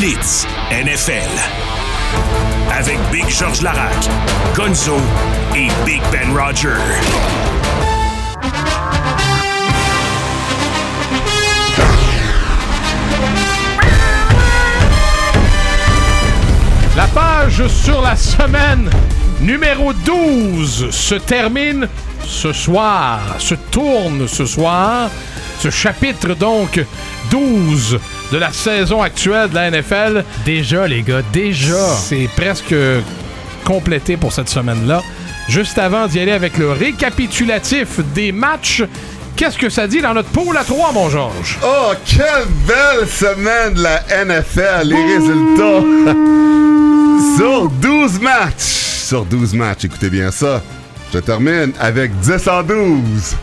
Blitz NFL. Avec Big George Larac, Gonzo et Big Ben Roger. La page sur la semaine numéro 12 se termine ce soir, se tourne ce soir. Ce chapitre donc 12 de la saison actuelle de la NFL. Déjà, les gars, déjà. C'est presque complété pour cette semaine-là. Juste avant d'y aller avec le récapitulatif des matchs, qu'est-ce que ça dit dans notre pool à 3, mon Georges? Oh, quelle belle semaine de la NFL, les résultats. Sur 12 matchs, sur 12 matchs, écoutez bien ça, je termine avec 10 en 12.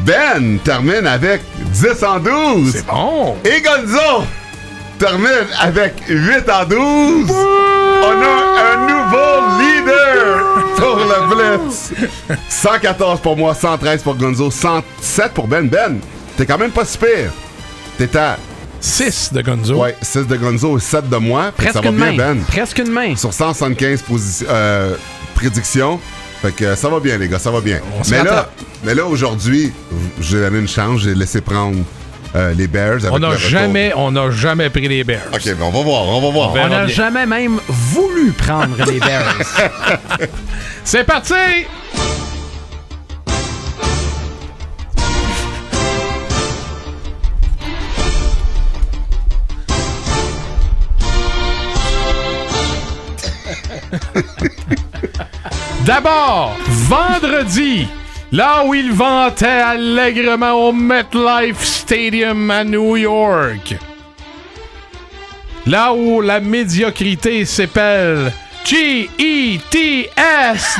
Ben termine avec 10 en 12. C'est bon! Et Gonzo termine avec 8 en 12. On a un nouveau leader pour le Blitz. 114 pour moi, 113 pour Gonzo, 107 pour Ben. Ben, t'es quand même pas si pire. T'es à 6 de Gonzo. ouais, 6 de Gonzo et 7 de moi. Presque ça va une bien, main. Ben. Presque une main. Sur 175 posi- euh, prédictions. Fait que ça va bien, les gars, ça va bien. Mais là, mais là aujourd'hui, j'ai donné une chance, j'ai laissé prendre euh, les Bears. avec On n'a jamais, on n'a jamais pris les Bears. Ok, ben on va voir, on va voir. On n'a jamais même voulu prendre les Bears. C'est parti! D'abord, vendredi, là où il vantait allègrement au MetLife Stadium à New York. Là où la médiocrité s'épelle G-E-T-S,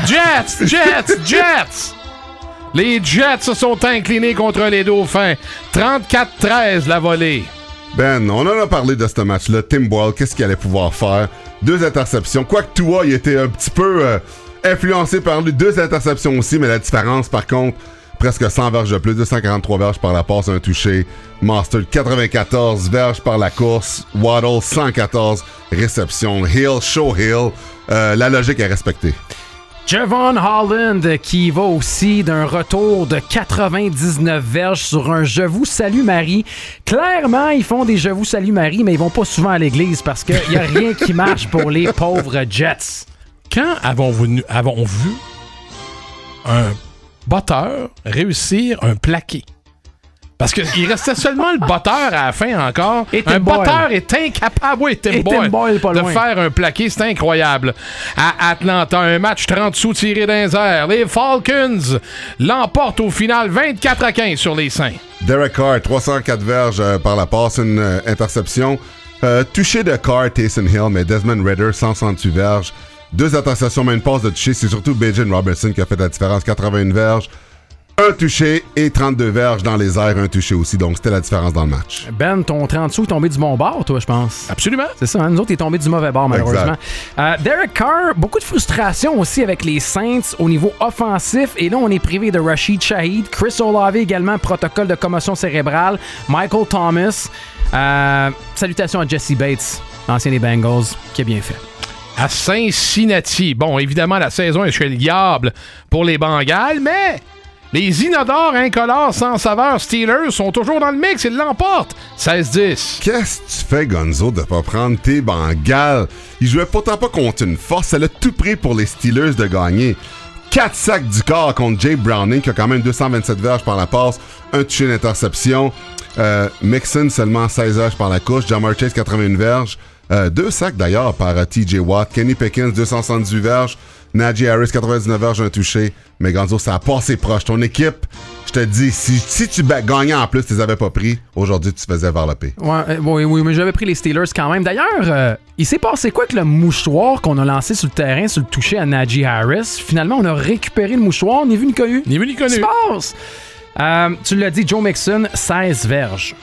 Jets, Jets, Jets. Les Jets se sont inclinés contre les Dauphins. 34-13 la volée. Ben, on en a parlé de ce match-là. Tim Boyle, qu'est-ce qu'il allait pouvoir faire? Deux interceptions. Quoique Tua, il était un petit peu euh, influencé par lui. Deux interceptions aussi, mais la différence, par contre, presque 100 verges de plus. 243 verges par la passe, un touché. Master, 94 verges par la course. Waddle, 114 réceptions. Hill, Show Hill. Euh, la logique est respectée. Javon Holland qui va aussi d'un retour de 99 verges sur un Je vous salue Marie. Clairement, ils font des Je vous salue Marie, mais ils vont pas souvent à l'église parce qu'il n'y a rien qui marche pour les pauvres Jets. Quand avons-vous nu- avons vu un botteur réussir un plaqué? Parce qu'il restait seulement le botteur à la fin encore. Et un botteur est incapable, oui, Tim Boyle, Boyle de loin. faire un plaqué. C'est incroyable. À Atlanta, un match 30 sous tiré d'un air. Les Falcons l'emportent au final 24 à 15 sur les Saints. Derek Carr, 304 verges euh, par la passe, une euh, interception. Euh, touché de Carr, Taysom Hill, mais Desmond Ritter, 168 verges. Deux interceptions, mais une passe de touché. C'est surtout Bajan Robertson qui a fait la différence, 81 verges. Un touché et 32 verges dans les airs, un touché aussi. Donc, c'était la différence dans le match. Ben, ton 30 sous est tombé du bon bord, toi, je pense. Absolument. C'est ça, hein? nous autres, il est tombé du mauvais bord, malheureusement. Euh, Derek Carr, beaucoup de frustration aussi avec les Saints au niveau offensif. Et là, on est privé de Rashid Shahid. Chris Olave également, protocole de commotion cérébrale. Michael Thomas. Euh, salutations à Jesse Bates, l'ancien des Bengals, qui a bien fait. À Cincinnati. Bon, évidemment, la saison est chez pour les Bengals, mais les inodores incolores sans saveur Steelers sont toujours dans le mix. Ils l'emportent. 16-10. Qu'est-ce que tu fais, Gonzo, de pas prendre tes Bengals? Ils jouaient pourtant pas contre une force. Ça l'a tout pris pour les Steelers de gagner. 4 sacs du corps contre Jay Browning, qui a quand même 227 verges par la passe, un touché d'interception. Euh, Mixon, seulement 16 verges par la couche. Jamar Chase, 81 verges. Euh, deux sacs d'ailleurs par euh, TJ Watt. Kenny Pickens, 278 verges. Najee Harris, 99 verges, un touché. Mais Gonzo, ça a passé proche. Ton équipe, je te dis, si, si tu gagnais en plus, tu les avais pas pris, aujourd'hui, tu te faisais varloper. Ouais, euh, oui, oui, mais j'avais pris les Steelers quand même. D'ailleurs, euh, il s'est passé quoi avec le mouchoir qu'on a lancé sur le terrain, sur le toucher à Najee Harris? Finalement, on a récupéré le mouchoir, ni vu ni connu. Ni vu ni connu. Qu'est-ce qui se passe? Euh, tu l'as dit, Joe Mixon, 16 verges.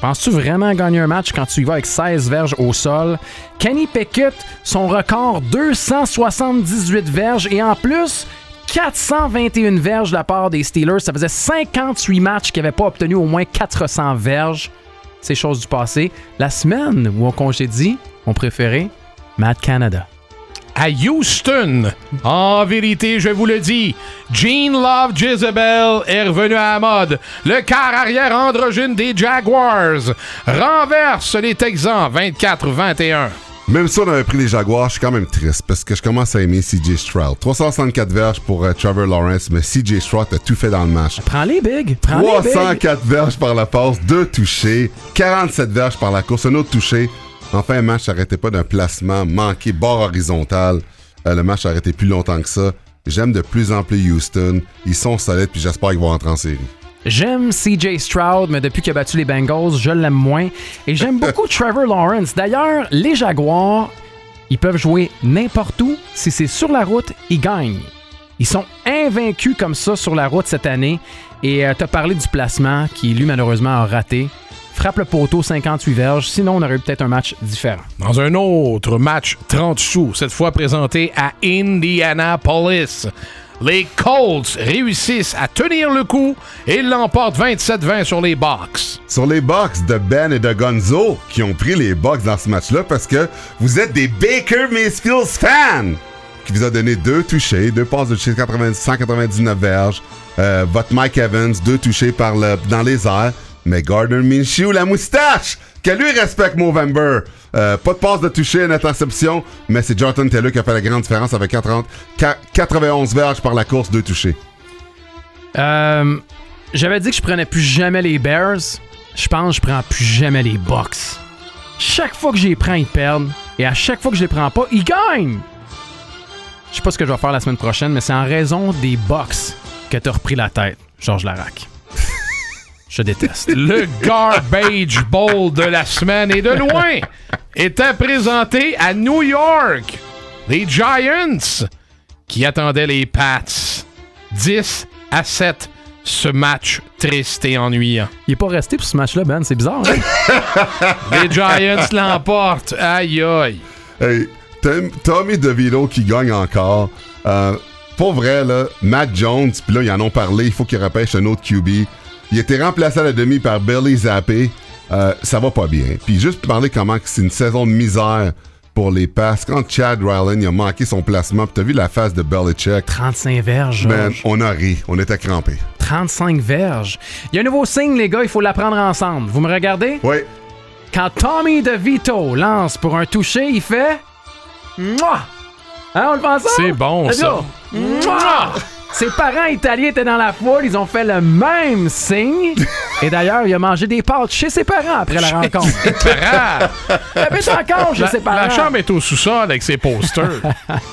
Penses-tu vraiment gagner un match quand tu y vas avec 16 verges au sol? Kenny Pickett, son record, 278 verges. Et en plus, 421 verges de la part des Steelers. Ça faisait 58 matchs qui n'avaient pas obtenu au moins 400 verges. c'est chose du passé. La semaine où on congédie, mon préféré, Matt Canada. À Houston, en vérité, je vous le dis, Gene Love Jezebel est revenu à la mode. Le quart arrière androgyne des Jaguars renverse les Texans 24-21. Même si on avait pris les Jaguars, je suis quand même triste parce que je commence à aimer CJ Stroud. 364 verges pour euh, Trevor Lawrence, mais CJ Stroud a tout fait dans le match. Prends-les, Big. Prends-les, Big. 304 verges par la passe, 2 touchés, 47 verges par la course, un autre touché. Enfin, un match n'arrêtait pas d'un placement manqué, bord horizontal. Euh, le match a arrêté plus longtemps que ça. J'aime de plus en plus Houston. Ils sont solides, puis j'espère qu'ils vont rentrer en série. J'aime CJ Stroud, mais depuis qu'il a battu les Bengals, je l'aime moins. Et j'aime beaucoup Trevor Lawrence. D'ailleurs, les Jaguars, ils peuvent jouer n'importe où. Si c'est sur la route, ils gagnent. Ils sont invaincus comme ça sur la route cette année. Et euh, t'as parlé du placement qui, lui, malheureusement, a raté. Frappe le poteau 58 verges, sinon on aurait eu peut-être un match différent. Dans un autre match 30 sous, cette fois présenté à Indianapolis. Les Colts réussissent à tenir le coup et l'emportent 27-20 sur les Bucks. Sur les Bucks de Ben et de Gonzo qui ont pris les Bucks dans ce match-là parce que vous êtes des Baker Mayfield fans qui vous a donné deux touchés, deux passes de 199 verges. Euh, votre Mike Evans, deux touchés par le, dans les airs. Mais Gardner Minshew, la moustache, que lui respecte Movember. Euh, pas de passe de toucher, une interception, mais c'est Jonathan Taylor qui a fait la grande différence avec 40, 91 verges par la course, deux touchés. Euh, J'avais dit que je prenais plus jamais les Bears. Je pense que je prends plus jamais les Bucks. Chaque fois que je les prends, ils perdent. Et à chaque fois que je les prends pas, ils gagnent. Je sais pas ce que je vais faire la semaine prochaine, mais c'est en raison des Bucks que t'as repris la tête, Georges Larac. Je déteste. Le Garbage Bowl de la semaine et de loin était présenté à New York. Les Giants qui attendaient les Pats. 10 à 7 ce match triste et ennuyant. Il est pas resté pour ce match-là, Ben. C'est bizarre. Hein? les Giants l'emportent. Aïe aïe. Hey, Tommy DeVito qui gagne encore. Euh, pour vrai, là, Matt Jones, puis là, ils en ont parlé. Il faut qu'il repêche un autre QB. Il était remplacé à la demi par Billy Zappé. Euh, ça va pas bien. Puis juste pour parler comment c'est une saison de misère pour les passes. Quand Chad Ryland a manqué son placement, t'as vu la face de Belichick. 35 verges. Man, on a ri. On était crampés. 35 verges. Il y a un nouveau signe, les gars, il faut l'apprendre ensemble. Vous me regardez? Oui. Quand Tommy DeVito lance pour un toucher, il fait... Mouah! Hein, on le pense C'est bon, ça. Mouah! Ses parents italiens étaient dans la foule, ils ont fait le même signe. Et d'ailleurs, il a mangé des pâtes chez ses parents après la rencontre. Ses parents! Il habite encore chez La, ses parents. la chambre est au sous-sol avec ses posters.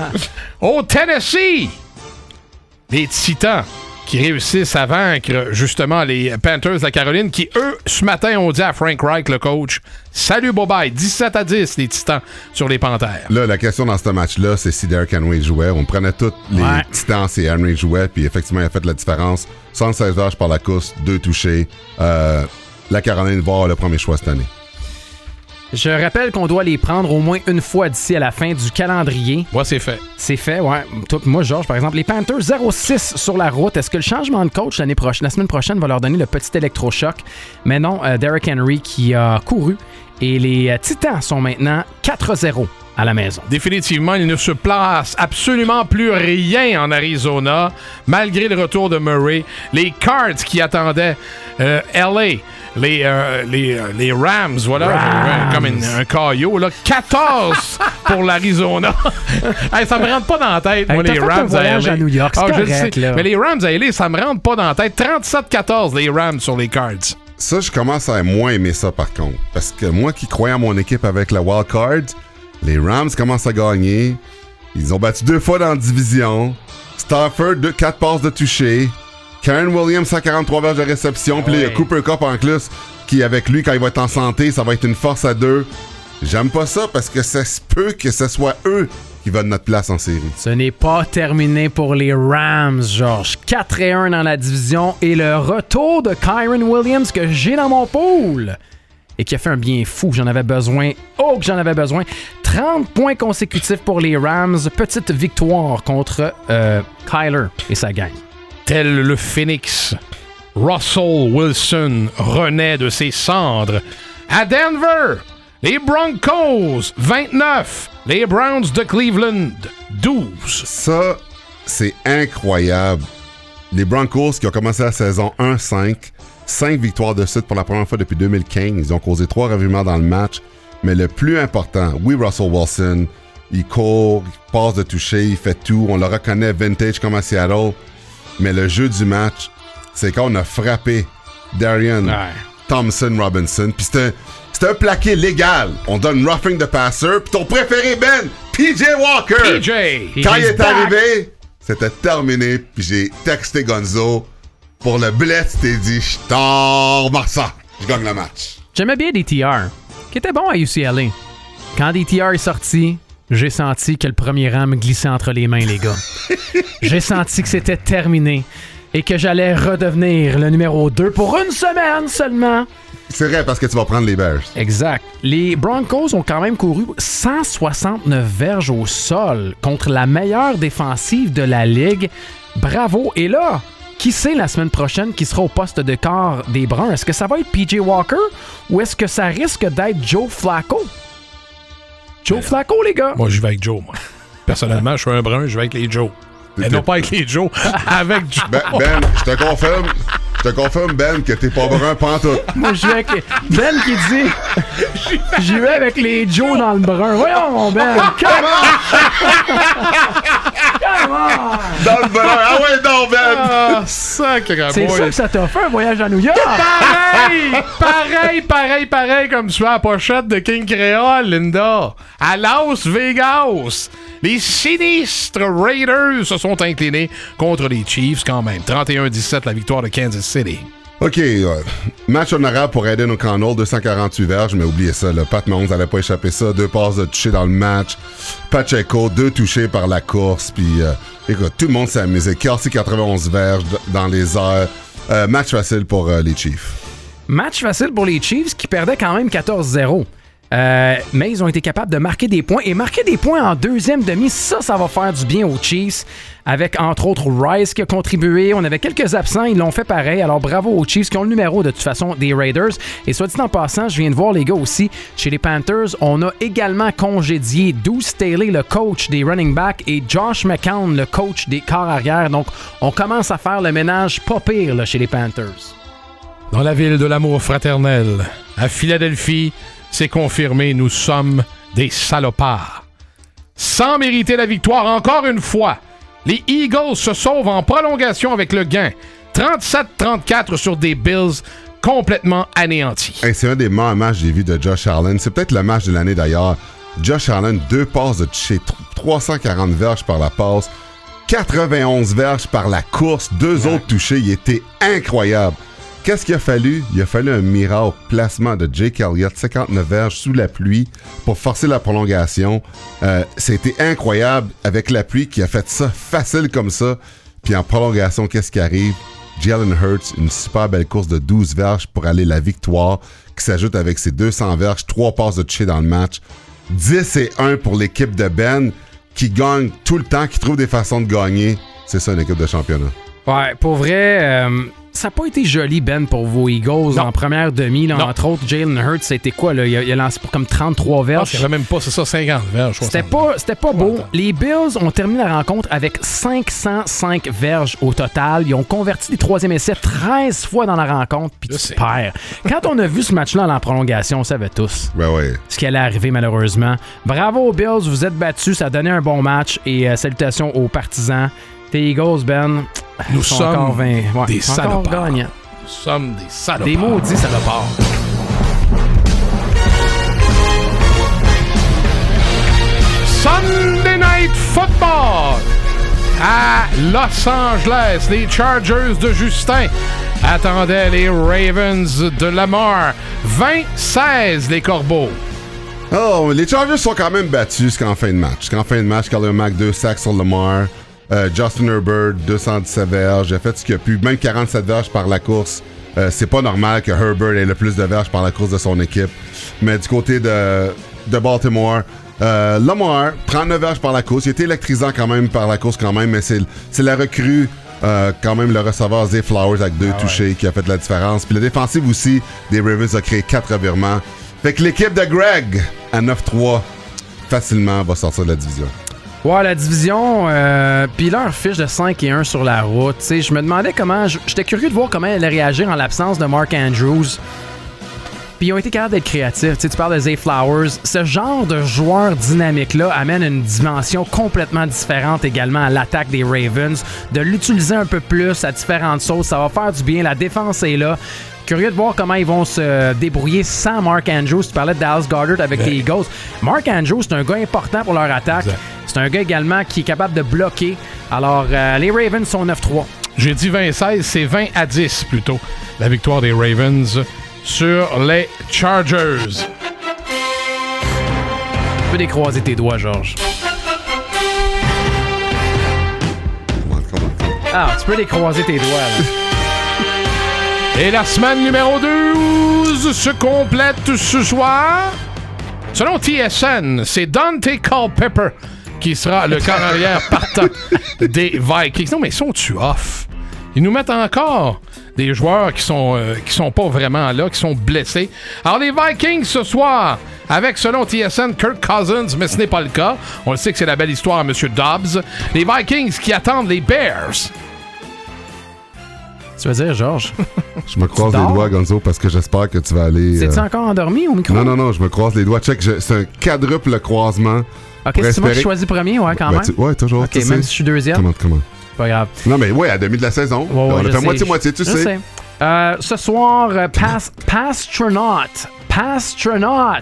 au Tennessee, les Titans qui réussissent à vaincre justement les Panthers de la Caroline qui, eux, ce matin, ont dit à Frank Reich, le coach, Salut Bobby, 17 à 10 les Titans sur les Panthers. Là, la question dans ce match-là, c'est si Derrick Henry jouait. On prenait tous les Ouais. Titans si Henry jouait, puis effectivement, il a fait la différence. 116 verges par la course, deux touchés. Euh, la Caroline va avoir le premier choix cette année. Je rappelle qu'on doit les prendre au moins une fois d'ici à la fin du calendrier. Moi, c'est fait. C'est fait, ouais. Toi, moi, Georges, par exemple, les Panthers 0-6 sur la route. Est-ce que le changement de coach l'année prochaine, la semaine prochaine, va leur donner le petit électrochoc? Mais non, euh, Derrick Henry qui a couru et les euh, Titans sont maintenant 4-0 à la maison. Définitivement, il ne se place absolument plus rien en Arizona, malgré le retour de Murray. Les Cards qui attendaient euh, LA, les, euh, les, euh, les Rams, voilà, Rams. comme une- un caillot, là, 14 pour l'Arizona. Hey, ça me rentre pas dans la tête, Hey, moi, les fait un Rams voyage LA. à New York, c'est Ah, je sais. là. Mais les Rams à LA, ça me rentre pas dans la tête. 37-14, les Rams sur les Cards. Ça, je commence à moins aimer ça par contre. Parce que moi qui croyais à mon équipe avec la wild card, les Rams commencent à gagner. Ils ont battu deux fois dans la division. Stafford, deux, quatre passes de toucher. Karen Williams, 143 verges de réception. Puis là, il y a Ouais. Cooper Cup en plus, qui avec lui, quand il va être en santé, ça va être une force à deux. J'aime pas ça parce que ça se peut que ce soit eux qui vont de notre place en série. Ce n'est pas terminé pour les Rams, Georges. 4 et 1 dans la division et le retour de Kyron Williams que j'ai dans mon pool et qui a fait un bien fou. J'en avais besoin. Oh, que j'en avais besoin. 30 points consécutifs pour les Rams. Petite victoire contre euh, Kyler et sa gang. Tel le phénix, Russell Wilson renaît de ses cendres À Denver, les Broncos, 29. Les Browns de Cleveland, 12. Ça, c'est incroyable. Les Broncos qui ont commencé la saison 1-5, 5 victoires de suite pour la première fois depuis 2015. Ils ont causé 3 revirements dans le match. Mais le plus important, oui, Russell Wilson, il court, il passe de toucher, il fait tout. On le reconnaît vintage comme à Seattle. Mais le jeu du match, c'est quand on a frappé Darian Thompson Robinson. Puis c'était un plaqué légal. On donne roughing the passer. Puis ton préféré, Ben, PJ Walker. PJ. Quand il est arrivé, c'était terminé. Puis j'ai texté Gonzo pour le blitz. T'es dit, je t'en ça. Je gagne le match. J'aimais bien DTR, qui était bon à UCLA. Quand DTR est sorti, j'ai senti que le premier rang me glissait entre les mains, les gars. j'ai senti que c'était terminé et que j'allais redevenir le numéro 2 pour une semaine seulement. C'est vrai parce que tu vas prendre les Bears. Exact. Les Broncos ont quand même couru 169 verges au sol contre la meilleure défensive de la ligue. Bravo. Et là, qui sait la semaine prochaine qui sera au poste de quart des Bruns? Est-ce que ça va être PJ Walker ou est-ce que ça risque d'être Joe Flacco? Joe Flacco, les gars. Moi, je vais avec Joe, moi. Personnellement, je suis un brun, je vais avec les Joe. Et non pas avec les Joe, avec Joe. Ben, ben, je te confirme. Je te confirme, Ben, que t'es pas brun pantoute. Moi, je vais avec Ben qui dit J'y vais avec les Joe dans le brun. Voyons, mon Ben. On! Dans le. Ah ouais, non, Ben. Ah, sacré C'est ça que ça t'a fait un voyage à New York? Pareil, pareil, pareil, pareil, comme sur la pochette de King Creole, Linda. À Las Vegas, les sinistres Raiders se sont inclinés contre les Chiefs quand même. 31-17, la victoire de Kansas City. OK, euh, match honorable pour Aiden O'Connell, 248 verges, mais oubliez ça, le Pat Mahomes n'allait pas échapper ça. Deux passes de toucher dans le match. Pacheco, deux touchés par la course. Puis, euh, écoute, tout le monde s'est amusé. Kelsey, 91 verges dans les. Euh, match facile pour euh, les Chiefs. Match facile pour les Chiefs qui perdaient quand même 14-0. Euh, mais ils ont été capables de marquer des points. Et marquer des points en deuxième demi, ça, ça va faire du bien aux Chiefs. Avec entre autres Rice qui a contribué. On avait quelques absents, ils l'ont fait pareil. Alors bravo aux Chiefs qui ont le numéro de toute façon des Raiders. Et soit dit en passant, je viens de voir les gars aussi. Chez les Panthers, on a également congédié Deuce Staley, le coach des running backs, et Josh McCown, le coach des corps arrière. Donc on commence à faire le ménage pas pire chez les Panthers. Dans la ville de l'amour fraternel, à Philadelphie, c'est confirmé, nous sommes des salopards. Sans mériter la victoire encore une fois, les Eagles se sauvent en prolongation avec le gain. 37-34 sur des Bills complètement anéantis. Hey, c'est un des meilleurs matchs que j'ai vu de Josh Allen. C'est peut-être le match de l'année d'ailleurs. Josh Allen, deux passes de toucher, tr- 340 verges par la passe, 91 verges par la course, deux autres touchés. Il était incroyable. Qu'est-ce qu'il a fallu? Il a fallu un miracle placement de Jake Elliott, 59 verges sous la pluie pour forcer la prolongation. Euh, C'était incroyable avec la pluie qui a fait ça facile comme ça. Puis en prolongation, qu'est-ce qui arrive? Jalen Hurts, une super belle course de 12 verges pour aller la victoire, qui s'ajoute avec ses 200 verges, 3 passes de toucher dans le match. 10 et 1 pour l'équipe de Ben, qui gagne tout le temps, qui trouve des façons de gagner. C'est ça une équipe de championnat. Ouais, pour vrai, euh, ça n'a pas été joli, Ben, pour vos Eagles Non. en première demi. là. Entre autres, Jalen Hurts, c'était quoi? Là? Il, a, il a lancé pour comme 33 Je pense verges. y avait même pas, c'est ça, 50 verges. C'était 60. pas, c'était pas beau. Les Bills ont terminé la rencontre avec 505 verges au total. Ils ont converti les troisième essais 13 fois dans la rencontre, puis Je tu sais. perds. Quand on a vu ce match-là en prolongation, on savait tous Ben ouais. ce qui allait arriver malheureusement. Bravo aux Bills, vous êtes battus, ça a donné un bon match et euh, salutations aux partisans. Tes Eagles, Ben, Nous sont sommes encore vingt- ouais, des sont encore salopards. gagnants. Nous sommes des salopards. Des maudits salopards. Sunday Night Football à Los Angeles. Les Chargers de Justin attendaient les Ravens de Lamar. 20-16 les Corbeaux. Oh, les Chargers sont quand même battus jusqu'en fin de match. Jusqu'en fin de match, Khalil Mack, 2 sacs sur Lamar. Euh, Justin Herbert, 217 verges. Il a fait ce qu'il a pu, même 47 verges par la course. Euh, c'est pas normal que Herbert ait le plus de verges par la course de son équipe. Mais du côté de, de Baltimore, euh, Lamar, 39 verges par la course. Il était électrisant quand même par la course quand même, mais c'est c'est la recrue. euh, quand même le receveur Zay Flowers avec deux touchés qui a fait la différence. Puis la défensive aussi des Ravens a créé quatre revirements. Fait que l'équipe de Greg, à 9-3, facilement va sortir de la division. Ouais, la division, euh, puis leur fiche de 5 et 1 sur la route. Je me demandais comment. J'étais curieux de voir comment elle allait réagir en l'absence de Mark Andrews. Puis ils ont été capables d'être créatifs. Tu parles de Zay Flowers. Ce genre de joueur dynamique-là amène une dimension complètement différente également à l'attaque des Ravens. De l'utiliser un peu plus à différentes sauces, ça va faire du bien. La défense est là. Curieux de voir comment ils vont se débrouiller sans Mark Andrews. Tu parlais de Dallas Goddard avec les Eagles. Mark Andrews, c'est un gars important pour leur attaque. C'est un gars également qui est capable de bloquer. Alors, euh, les Ravens sont 9-3. J'ai dit 20-16, c'est 20 à 10 plutôt. La victoire des Ravens sur les Chargers. Tu peux décroiser tes doigts, Georges. Ah, tu peux décroiser tes doigts. Là. Et la semaine numéro 12 se complète ce soir. Selon TSN, c'est Dante Culpepper qui sera le corps arrière partant des Vikings. Non, mais ils sont-tu off? Ils nous mettent encore des joueurs qui sont, euh, qui sont pas vraiment là, qui sont blessés. Alors, les Vikings ce soir, avec, selon TSN, Kirk Cousins, mais ce n'est pas le cas. On le sait que c'est la belle histoire à M. Dobbs. Les Vikings qui attendent les Bears. Tu veux dire, Georges? Je me croise les doigts, Gonzo, parce que j'espère que tu vas aller. C'est-tu euh, encore endormi au micro? Non, non, non, je me croise les doigts. Check, je- c'est un quadruple croisement. Ok, c'est moi qui choisis premier, ouais, quand Ben, même. tu- ouais, toujours. Ok, même si je suis deuxième, Comment, comment? pas grave. Non, mais ouais, à demi de la saison. Ouais, ouais, on a fait moitié-moitié, tu Je sais. Euh, ce soir, euh, pas Pastronaut. Pastronaut.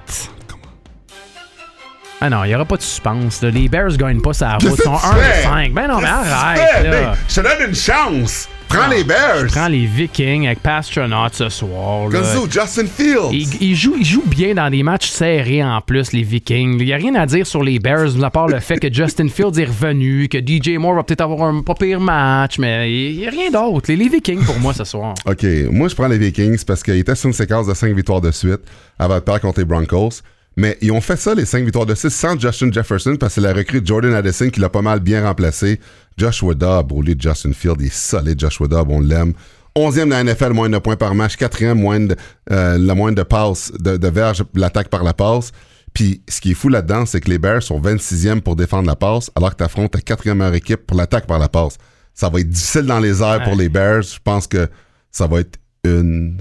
Ah non, il n'y aura pas de suspense. là. Les Bears gagnent pas sa route. Ils sont que tu 1 fais? 5. Ben non, mais arrête. là. Je te donne une chance. Prends les Bears. Je prends les Vikings avec Pastronaut ce soir. Gonzo, Justin Fields. Ils, ils jouent, ils jouent bien dans des matchs serrés en plus, les Vikings. Il n'y a rien à dire sur les Bears, à part le fait que Justin Fields est revenu, que DJ Moore va peut-être avoir un pas pire match, mais il n'y a rien d'autre. Les, les Vikings pour moi ce soir. OK, moi, je prends les Vikings parce qu'ils étaient sur une séquence de 5 victoires de suite avant de perdre contre les Broncos. Mais ils ont fait ça, les 5 victoires de suite, sans Justin Jefferson parce que c'est la recrue de Jordan Addison qui l'a pas mal bien remplacé. Joshua Dobb, au lieu de Justin Field, il est solide, Joshua Dobb, on l'aime. 11e de la NFL, moins de points par match. 4e, moins de, euh, la moyenne de passes, de, de verges, l'attaque par la passe. Puis ce qui est fou là-dedans, c'est que les Bears sont 26e pour défendre la passe, alors que tu affrontes ta quatrième meilleure équipe pour l'attaque par la passe. Ça va être difficile dans les airs pour les Bears. Je pense que ça va être une,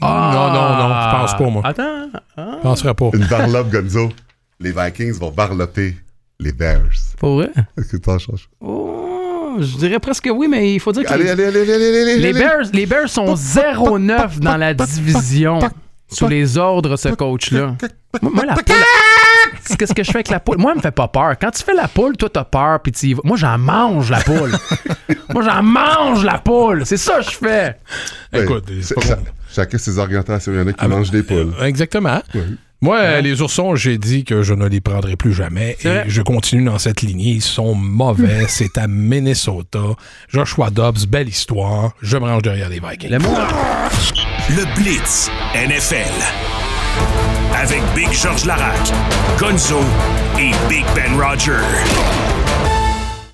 Non, non, non, je pense pas, moi. Attends. Je penserais pas. une varlope, Gonzo. Les Vikings vont varloper les Bears. Pour vrai? Est-ce que t'en changes? Oh, je dirais presque oui, mais il faut dire que Allez, les, allez, allez, allez, allez, les. Bears, les Bears sont 0-9 dans la division sous les ordres de ce coach-là. Moi, la poule. c'est Qu'est-ce que je fais avec la poule? Moi, elle me fait pas peur. Quand tu fais la poule, toi, t'as peur, puis tu. Moi, j'en mange la poule. Moi, j'en mange la poule. C'est ça que je fais. Écoute, c'est- c'est pas bon. Chacun ses orientations. Il y en a qui mangent des poules. Euh, Exactement. Moi, euh, les oursons, j'ai dit que je ne les prendrai plus jamais. Et vrai. je continue dans cette lignée. Ils sont mauvais. C'est à Minnesota. Joshua Dobbs, belle histoire. Je me range derrière les Vikings. Le. Le Blitz NFL. Avec Big George Larac, Gonzo et Big Ben Roger.